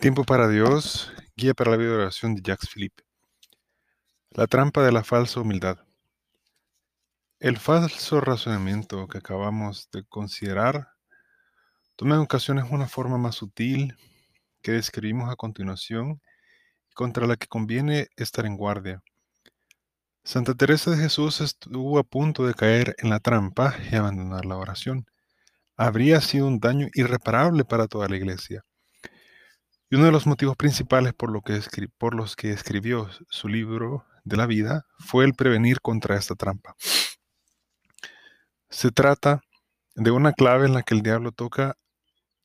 Tiempo para Dios, guía para la vida de oración de Jacques Philippe. La trampa de la falsa humildad. El falso razonamiento que acabamos de considerar toma en ocasiones una forma más sutil que describimos a continuación y contra la que conviene estar en guardia. Santa Teresa de Jesús estuvo a punto de caer en la trampa y abandonar la oración. Habría sido un daño irreparable para toda la iglesia. Y uno de los motivos principales por, los que escribió su libro de la vida fue el prevenir contra esta trampa. Se trata de una clave en la que el diablo toca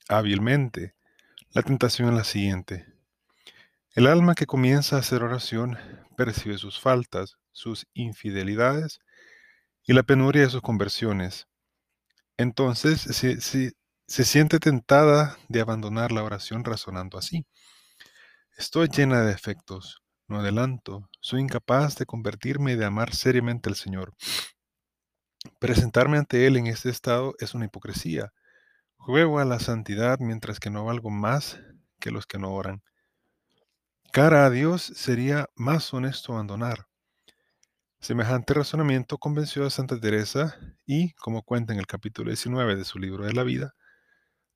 hábilmente. La tentación es la siguiente. El alma que comienza a hacer oración percibe sus faltas, sus infidelidades y la penuria de sus conversiones. Entonces se siente tentada de abandonar la oración razonando así. Estoy llena de defectos, no adelanto, soy incapaz de convertirme y de amar seriamente al Señor. Presentarme ante Él en este estado es una hipocresía. Juego a la santidad mientras que no valgo más que los que no oran. Cara a Dios sería más honesto abandonar. Semejante razonamiento convenció a Santa Teresa y, como cuenta en el capítulo 19 de su libro de la vida,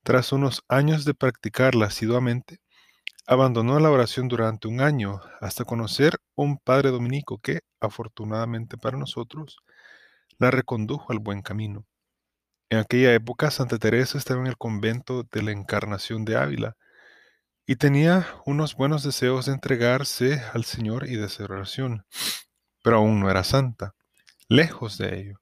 tras unos años de practicarla asiduamente, abandonó la oración durante un año hasta conocer un padre dominico que, afortunadamente para nosotros, la recondujo al buen camino. En aquella época Santa Teresa estaba en el convento de la Encarnación de Ávila y tenía unos buenos deseos de entregarse al Señor y de hacer oración, pero aún no era santa, lejos de ello.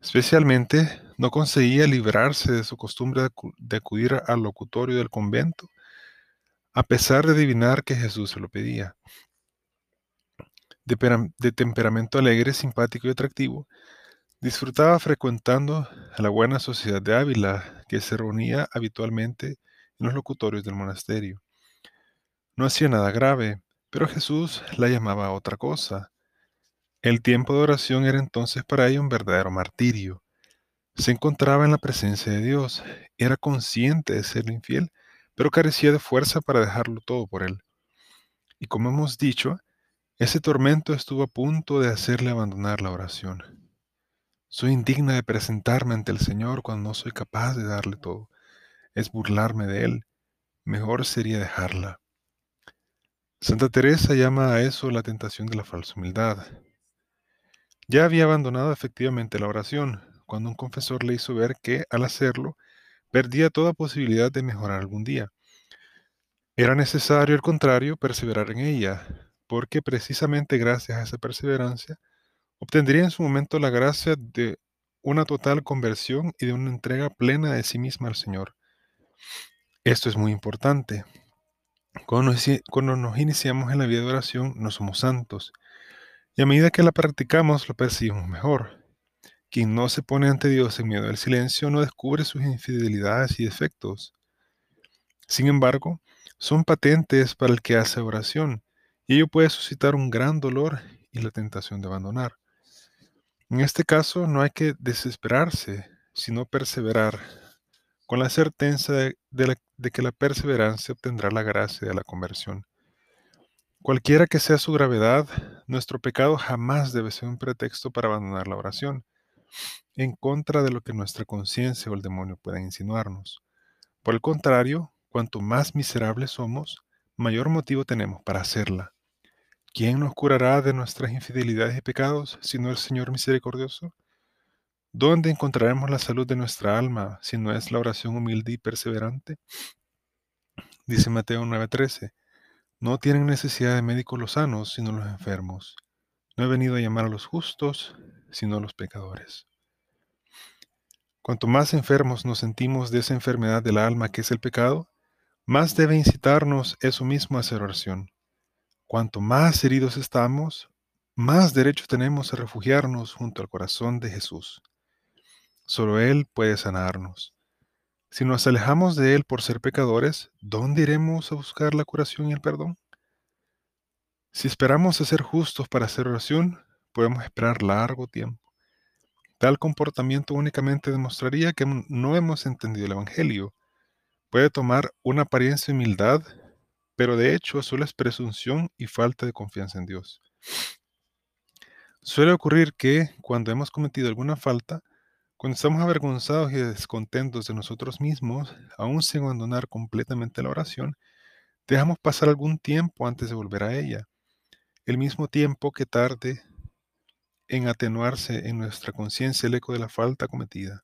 Especialmente no conseguía librarse de su costumbre de acudir al locutorio del convento, a pesar de adivinar que Jesús se lo pedía. De, temperamento alegre, simpático y atractivo, disfrutaba frecuentando a la buena sociedad de Ávila, que se reunía habitualmente en los locutorios del monasterio. No hacía nada grave, pero Jesús la llamaba a otra cosa. El tiempo de oración era entonces para ella un verdadero martirio. Se encontraba en la presencia de Dios, era consciente de ser infiel, pero carecía de fuerza para dejarlo todo por él. Y como hemos dicho, ese tormento estuvo a punto de hacerle abandonar la oración. Soy indigna de presentarme ante el Señor cuando no soy capaz de darle todo. Es burlarme de Él. Mejor sería dejarla. Santa Teresa llama a eso la tentación de la falsa humildad. Ya había abandonado efectivamente la oración, cuando un confesor le hizo ver que, al hacerlo, perdía toda posibilidad de mejorar algún día. Era necesario, al contrario, perseverar en ella, porque precisamente gracias a esa perseverancia obtendría en su momento la gracia de una total conversión y de una entrega plena de sí misma al Señor. Esto es muy importante. Cuando nos, cuando nos iniciamos en la vida de oración, no somos santos, y a medida que la practicamos, lo percibimos mejor. Quien no se pone ante Dios en miedo del silencio no descubre sus infidelidades y defectos. Sin embargo, son patentes para el que hace oración, y ello puede suscitar un gran dolor y la tentación de abandonar. En este caso no hay que desesperarse, sino perseverar, con la certeza de, de que la perseverancia obtendrá la gracia de la conversión. Cualquiera que sea su gravedad, nuestro pecado jamás debe ser un pretexto para abandonar la oración, en contra de lo que nuestra conciencia o el demonio puedan insinuarnos. Por el contrario, cuanto más miserables somos, mayor motivo tenemos para hacerla. ¿Quién nos curará de nuestras infidelidades y pecados, sino el Señor misericordioso? ¿Dónde encontraremos la salud de nuestra alma, si no es la oración humilde y perseverante? Dice Mateo 9:13. No tienen necesidad de médicos los sanos, sino los enfermos. No he venido a llamar a los justos, sino a los pecadores. Cuanto más enfermos nos sentimos de esa enfermedad del alma que es el pecado, más debe incitarnos eso mismo a hacer oración. Cuanto más heridos estamos, más derecho tenemos a refugiarnos junto al corazón de Jesús. Solo Él puede sanarnos. Si nos alejamos de Él por ser pecadores, ¿dónde iremos a buscar la curación y el perdón? Si esperamos a ser justos para hacer oración, podemos esperar largo tiempo. Tal comportamiento únicamente demostraría que no hemos entendido el Evangelio. Puede tomar una apariencia de humildad, pero de hecho solo es presunción y falta de confianza en Dios. Suele ocurrir que cuando hemos cometido alguna falta, cuando estamos avergonzados y descontentos de nosotros mismos, aún sin abandonar completamente la oración, dejamos pasar algún tiempo antes de volver a ella, el mismo tiempo que tarde en atenuarse en nuestra conciencia el eco de la falta cometida.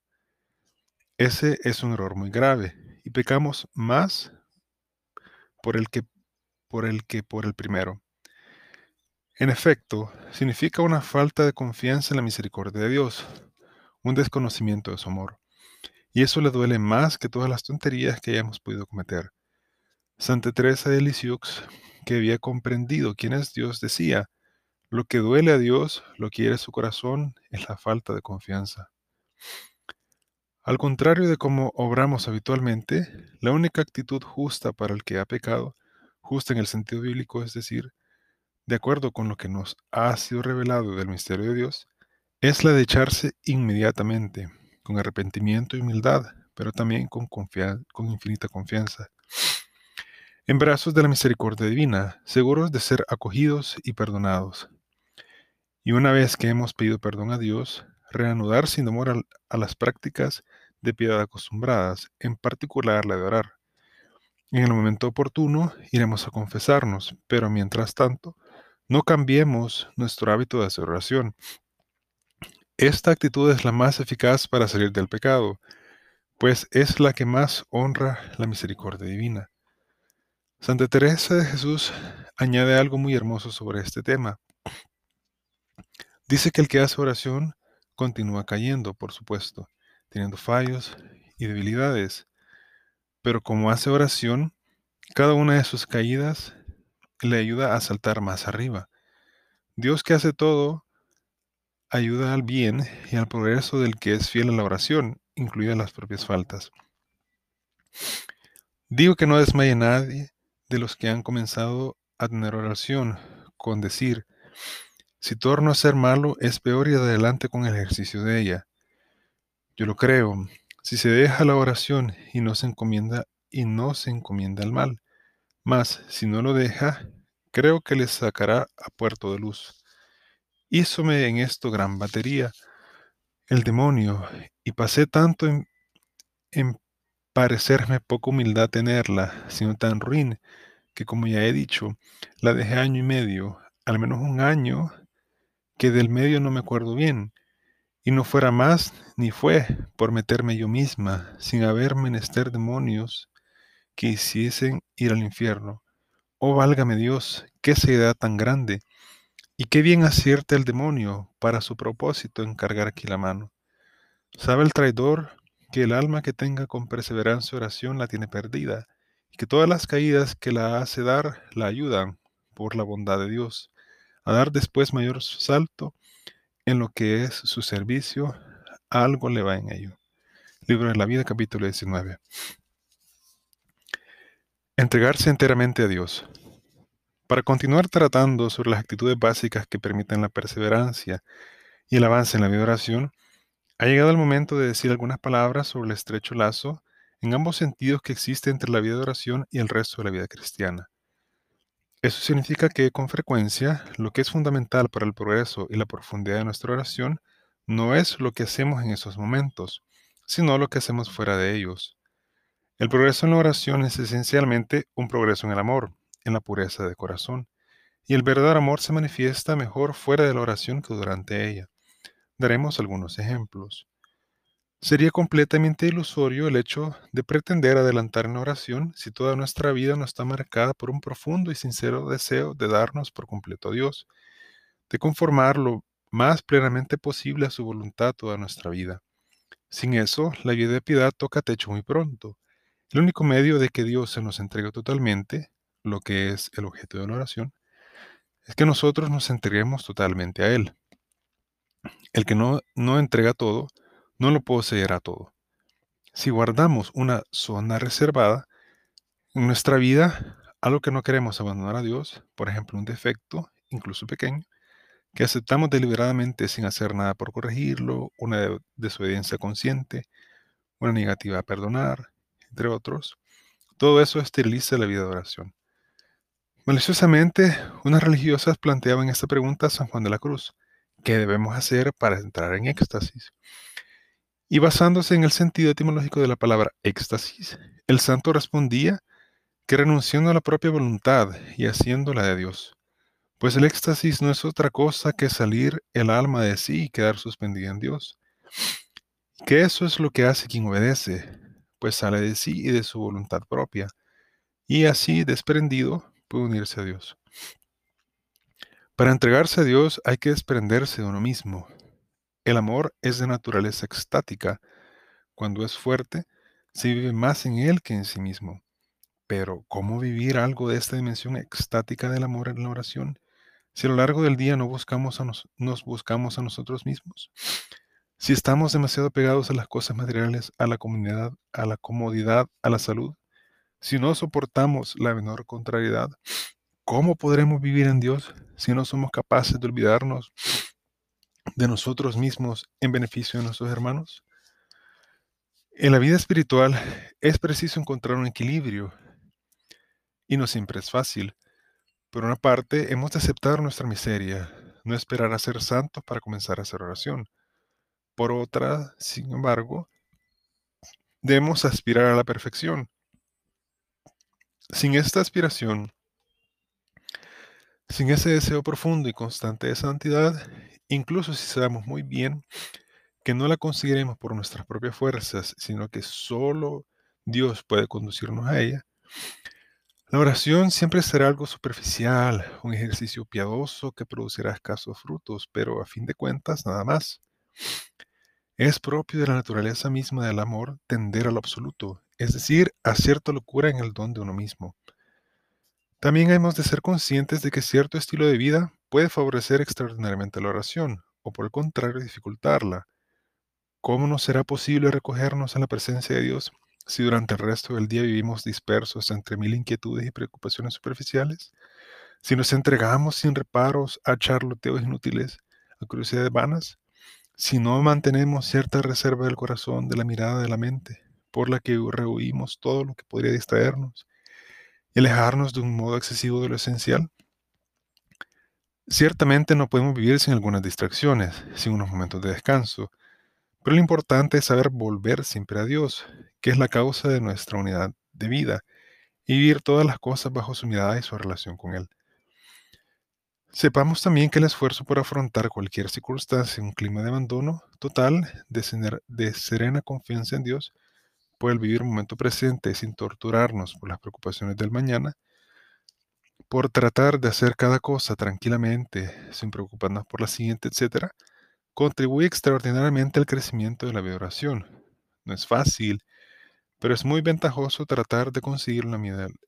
Ese es un error muy grave y pecamos más por el que por el que por el primero. En efecto, significa una falta de confianza en la misericordia de Dios, un desconocimiento de su amor. Y eso le duele más que todas las tonterías que hayamos podido cometer. Santa Teresa de Lisieux, que había comprendido quién es Dios, decía, lo que duele a Dios, lo quiere su corazón, es la falta de confianza. Al contrario de cómo obramos habitualmente, la única actitud justa para el que ha pecado, justa en el sentido bíblico, es decir, de acuerdo con lo que nos ha sido revelado del misterio de Dios, es la de echarse inmediatamente, con arrepentimiento y humildad, pero también con, infinita confianza, en brazos de la misericordia divina, seguros de ser acogidos y perdonados. Y una vez que hemos pedido perdón a Dios, reanudar sin demora a las prácticas de piedad acostumbradas, en particular la de orar. En el momento oportuno iremos a confesarnos, pero mientras tanto, no cambiemos nuestro hábito de hacer. Esta actitud es la más eficaz para salir del pecado, pues es la que más honra la misericordia divina. Santa Teresa de Jesús añade algo muy hermoso sobre este tema. Dice que el que hace oración continúa cayendo, por supuesto, teniendo fallos y debilidades. Pero como hace oración, cada una de sus caídas le ayuda a saltar más arriba. Dios que hace todo, ayuda al bien y al progreso del que es fiel a la oración, incluidas las propias faltas. Digo que no desmaye nadie de los que han comenzado a tener oración, con decir, si torno a ser malo, es peor y adelante con el ejercicio de ella. Yo lo creo. Si se deja la oración y no se encomienda y no se encomienda al mal, mas si no lo deja, creo que le sacará a puerto de luz. Hízome en esto gran batería el demonio, y pasé tanto en, en parecerme poca humildad tenerla, sino tan ruin, que como ya he dicho, la dejé año y medio, al menos un año que del medio no me acuerdo bien, y no fuera más ni fue por meterme yo misma, sin haber menester demonios que hiciesen ir al infierno. Oh, válgame Dios, qué seriedad tan grande, y qué bien acierta el demonio para su propósito encargar aquí la mano. Sabe el traidor que el alma que tenga con perseverancia oración la tiene perdida, y que todas las caídas que la hace dar la ayudan, por la bondad de Dios a dar después mayor salto en lo que es su servicio, algo le va en ello. Libro de la vida, capítulo 19. Entregarse enteramente a Dios. Para continuar tratando sobre las actitudes básicas que permiten la perseverancia y el avance en la vida de oración, ha llegado el momento de decir algunas palabras sobre el estrecho lazo en ambos sentidos que existe entre la vida de oración y el resto de la vida cristiana. Eso significa que con frecuencia lo que es fundamental para el progreso y la profundidad de nuestra oración no es lo que hacemos en esos momentos, sino lo que hacemos fuera de ellos. El progreso en la oración es esencialmente un progreso en el amor, en la pureza de corazón, y el verdadero amor se manifiesta mejor fuera de la oración que durante ella. Daremos algunos ejemplos. Sería completamente ilusorio el hecho de pretender adelantar en oración si toda nuestra vida no está marcada por un profundo y sincero deseo de darnos por completo a Dios, de conformar lo más plenamente posible a su voluntad toda nuestra vida. Sin eso, la vida de piedad toca techo muy pronto. El único medio de que Dios se nos entregue totalmente, lo que es el objeto de la oración, es que nosotros nos entreguemos totalmente a Él. El que no, no entrega todo, no lo poseerá todo. Si guardamos una zona reservada en nuestra vida, algo que no queremos abandonar a Dios, por ejemplo un defecto, incluso pequeño, que aceptamos deliberadamente sin hacer nada por corregirlo, una desobediencia consciente, una negativa a perdonar, entre otros, todo eso esteriliza la vida de oración. Maliciosamente, unas religiosas planteaban esta pregunta a San Juan de la Cruz. ¿Qué debemos hacer para entrar en éxtasis? Y basándose en el sentido etimológico de la palabra éxtasis, el santo respondía que renunciando a la propia voluntad y haciéndola de Dios, pues el éxtasis no es otra cosa que salir el alma de sí y quedar suspendida en Dios. Que eso es lo que hace quien obedece, pues sale de sí y de su voluntad propia, y así desprendido unirse a Dios. Para entregarse a Dios hay que desprenderse de uno mismo. El amor es de naturaleza extática. Cuando es fuerte, se vive más en él que en sí mismo. Pero, ¿cómo vivir algo de esta dimensión extática del amor en la oración si a lo largo del día no buscamos a nos, buscamos a nosotros mismos? Si estamos demasiado pegados a las cosas materiales, a la comunidad, a la comodidad, a la salud, si no soportamos la menor contrariedad, ¿cómo podremos vivir en Dios si no somos capaces de olvidarnos de nosotros mismos en beneficio de nuestros hermanos? En la vida espiritual es preciso encontrar un equilibrio y no siempre es fácil. Por una parte, hemos de aceptar nuestra miseria, no esperar a ser santos para comenzar a hacer oración. Por otra, sin embargo, debemos aspirar a la perfección. Sin esta aspiración, sin ese deseo profundo y constante de santidad, incluso si sabemos muy bien que no la conseguiremos por nuestras propias fuerzas, sino que solo Dios puede conducirnos a ella, la oración siempre será algo superficial, un ejercicio piadoso que producirá escasos frutos, pero a fin de cuentas nada más. Es propio de la naturaleza misma del amor tender a lo absoluto, es decir, a cierta locura en el don de uno mismo. También hemos de ser conscientes de que cierto estilo de vida puede favorecer extraordinariamente la oración, o por el contrario dificultarla. ¿Cómo nos será posible recogernos en la presencia de Dios si durante el resto del día vivimos dispersos entre mil inquietudes y preocupaciones superficiales? Si nos entregamos sin reparos a charloteos inútiles, a curiosidades vanas, si no mantenemos cierta reserva del corazón, de la mirada, de la mente, por la que rehuimos todo lo que podría distraernos y alejarnos de un modo excesivo de lo esencial, ciertamente no podemos vivir sin algunas distracciones, sin unos momentos de descanso, pero lo importante es saber volver siempre a Dios, que es la causa de nuestra unidad de vida, y vivir todas las cosas bajo su mirada y su relación con Él. Sepamos también que el esfuerzo por afrontar cualquier circunstancia en un clima de abandono total, de, serena confianza en Dios, por el vivir un momento presente sin torturarnos por las preocupaciones del mañana, por tratar de hacer cada cosa tranquilamente, sin preocuparnos por la siguiente, etc., contribuye extraordinariamente al crecimiento de la vida oración. No es fácil, pero es muy ventajoso tratar de conseguirlo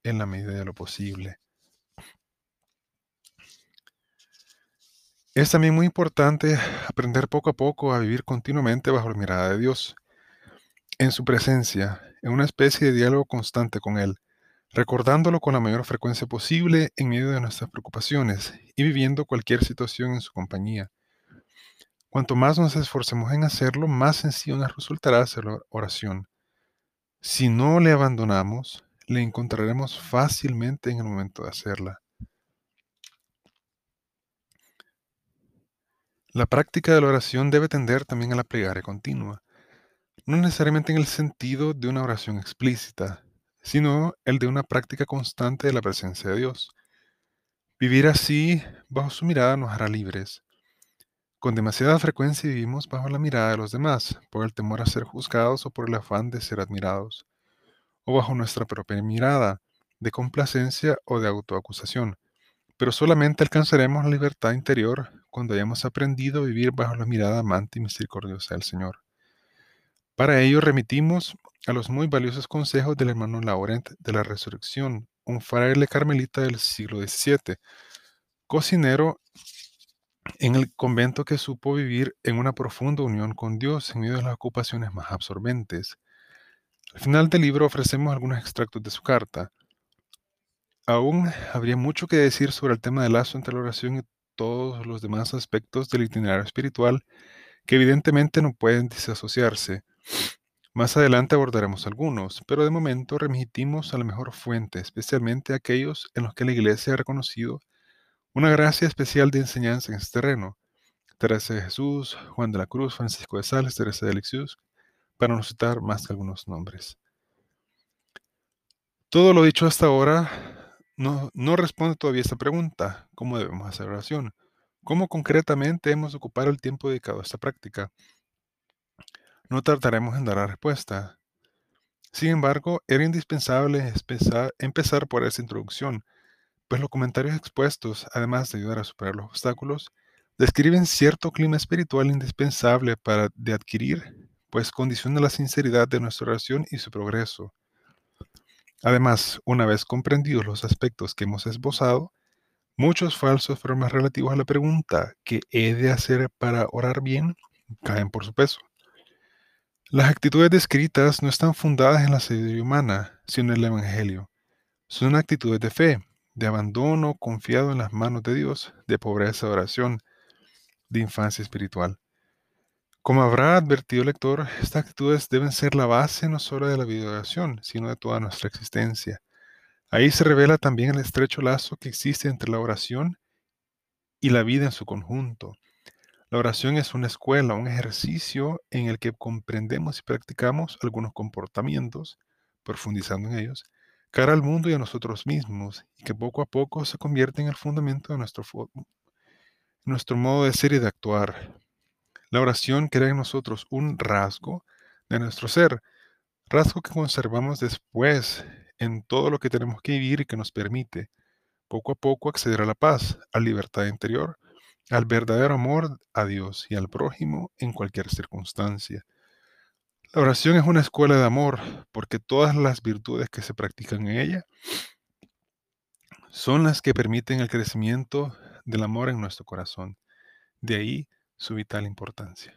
en la medida de lo posible. Es también muy importante aprender poco a poco a vivir continuamente bajo la mirada de Dios, en su presencia, en una especie de diálogo constante con Él, recordándolo con la mayor frecuencia posible en medio de nuestras preocupaciones y viviendo cualquier situación en su compañía. Cuanto más nos esforcemos en hacerlo, más sencillo nos resultará hacer la oración. Si no le abandonamos, le encontraremos fácilmente en el momento de hacerla. La práctica de la oración debe tender también a la plegaria continua, no necesariamente en el sentido de una oración explícita, sino el de una práctica constante de la presencia de Dios. Vivir así, bajo su mirada, nos hará libres. Con demasiada frecuencia vivimos bajo la mirada de los demás, por el temor a ser juzgados o por el afán de ser admirados, o bajo nuestra propia mirada, de complacencia o de autoacusación. Pero solamente alcanzaremos la libertad interior cuando hayamos aprendido a vivir bajo la mirada amante y misericordiosa del Señor. Para ello remitimos a los muy valiosos consejos del hermano Laurent de la Resurrección, un fraile carmelita del siglo XVII, cocinero en el convento que supo vivir en una profunda unión con Dios en medio de las ocupaciones más absorbentes. Al final del libro ofrecemos algunos extractos de su carta. Aún habría mucho que decir sobre el tema del lazo entre la oración y todos los demás aspectos del itinerario espiritual que evidentemente no pueden desasociarse. Más adelante abordaremos algunos, pero de momento remitimos a la mejor fuente, especialmente aquellos en los que la Iglesia ha reconocido una gracia especial de enseñanza en este terreno. Teresa de Jesús, Juan de la Cruz, Francisco de Sales, Teresa de Alexius, para no citar más que algunos nombres. Todo lo dicho hasta ahora no, responde todavía esta pregunta, ¿cómo debemos hacer oración? ¿Cómo concretamente hemos de ocupar el tiempo dedicado a esta práctica? No tardaremos en dar la respuesta. Sin embargo, era indispensable empezar por esa introducción, pues los comentarios expuestos, además de ayudar a superar los obstáculos, describen cierto clima espiritual indispensable para de adquirir, pues condiciona la sinceridad de nuestra oración y su progreso. Además, una vez comprendidos los aspectos que hemos esbozado, muchos falsos formas relativos a la pregunta ¿qué he de hacer para orar bien? caen por su peso. Las actitudes descritas no están fundadas en la sabiduría humana, sino en el Evangelio. Son actitudes de fe, de abandono confiado en las manos de Dios, de pobreza de oración, de infancia espiritual. Como habrá advertido el lector, estas actitudes deben ser la base no solo de la vida de oración, sino de toda nuestra existencia. Ahí se revela también el estrecho lazo que existe entre la oración y la vida en su conjunto. La oración es una escuela, un ejercicio en el que comprendemos y practicamos algunos comportamientos, profundizando en ellos, cara al mundo y a nosotros mismos, y que poco a poco se convierte en el fundamento de nuestro, nuestro modo de ser y de actuar. La oración crea en nosotros un rasgo de nuestro ser, rasgo que conservamos después en todo lo que tenemos que vivir y que nos permite, poco a poco, acceder a la paz, a libertad interior, al verdadero amor a Dios y al prójimo en cualquier circunstancia. La oración es una escuela de amor porque todas las virtudes que se practican en ella son las que permiten el crecimiento del amor en nuestro corazón. De ahí su vital importancia.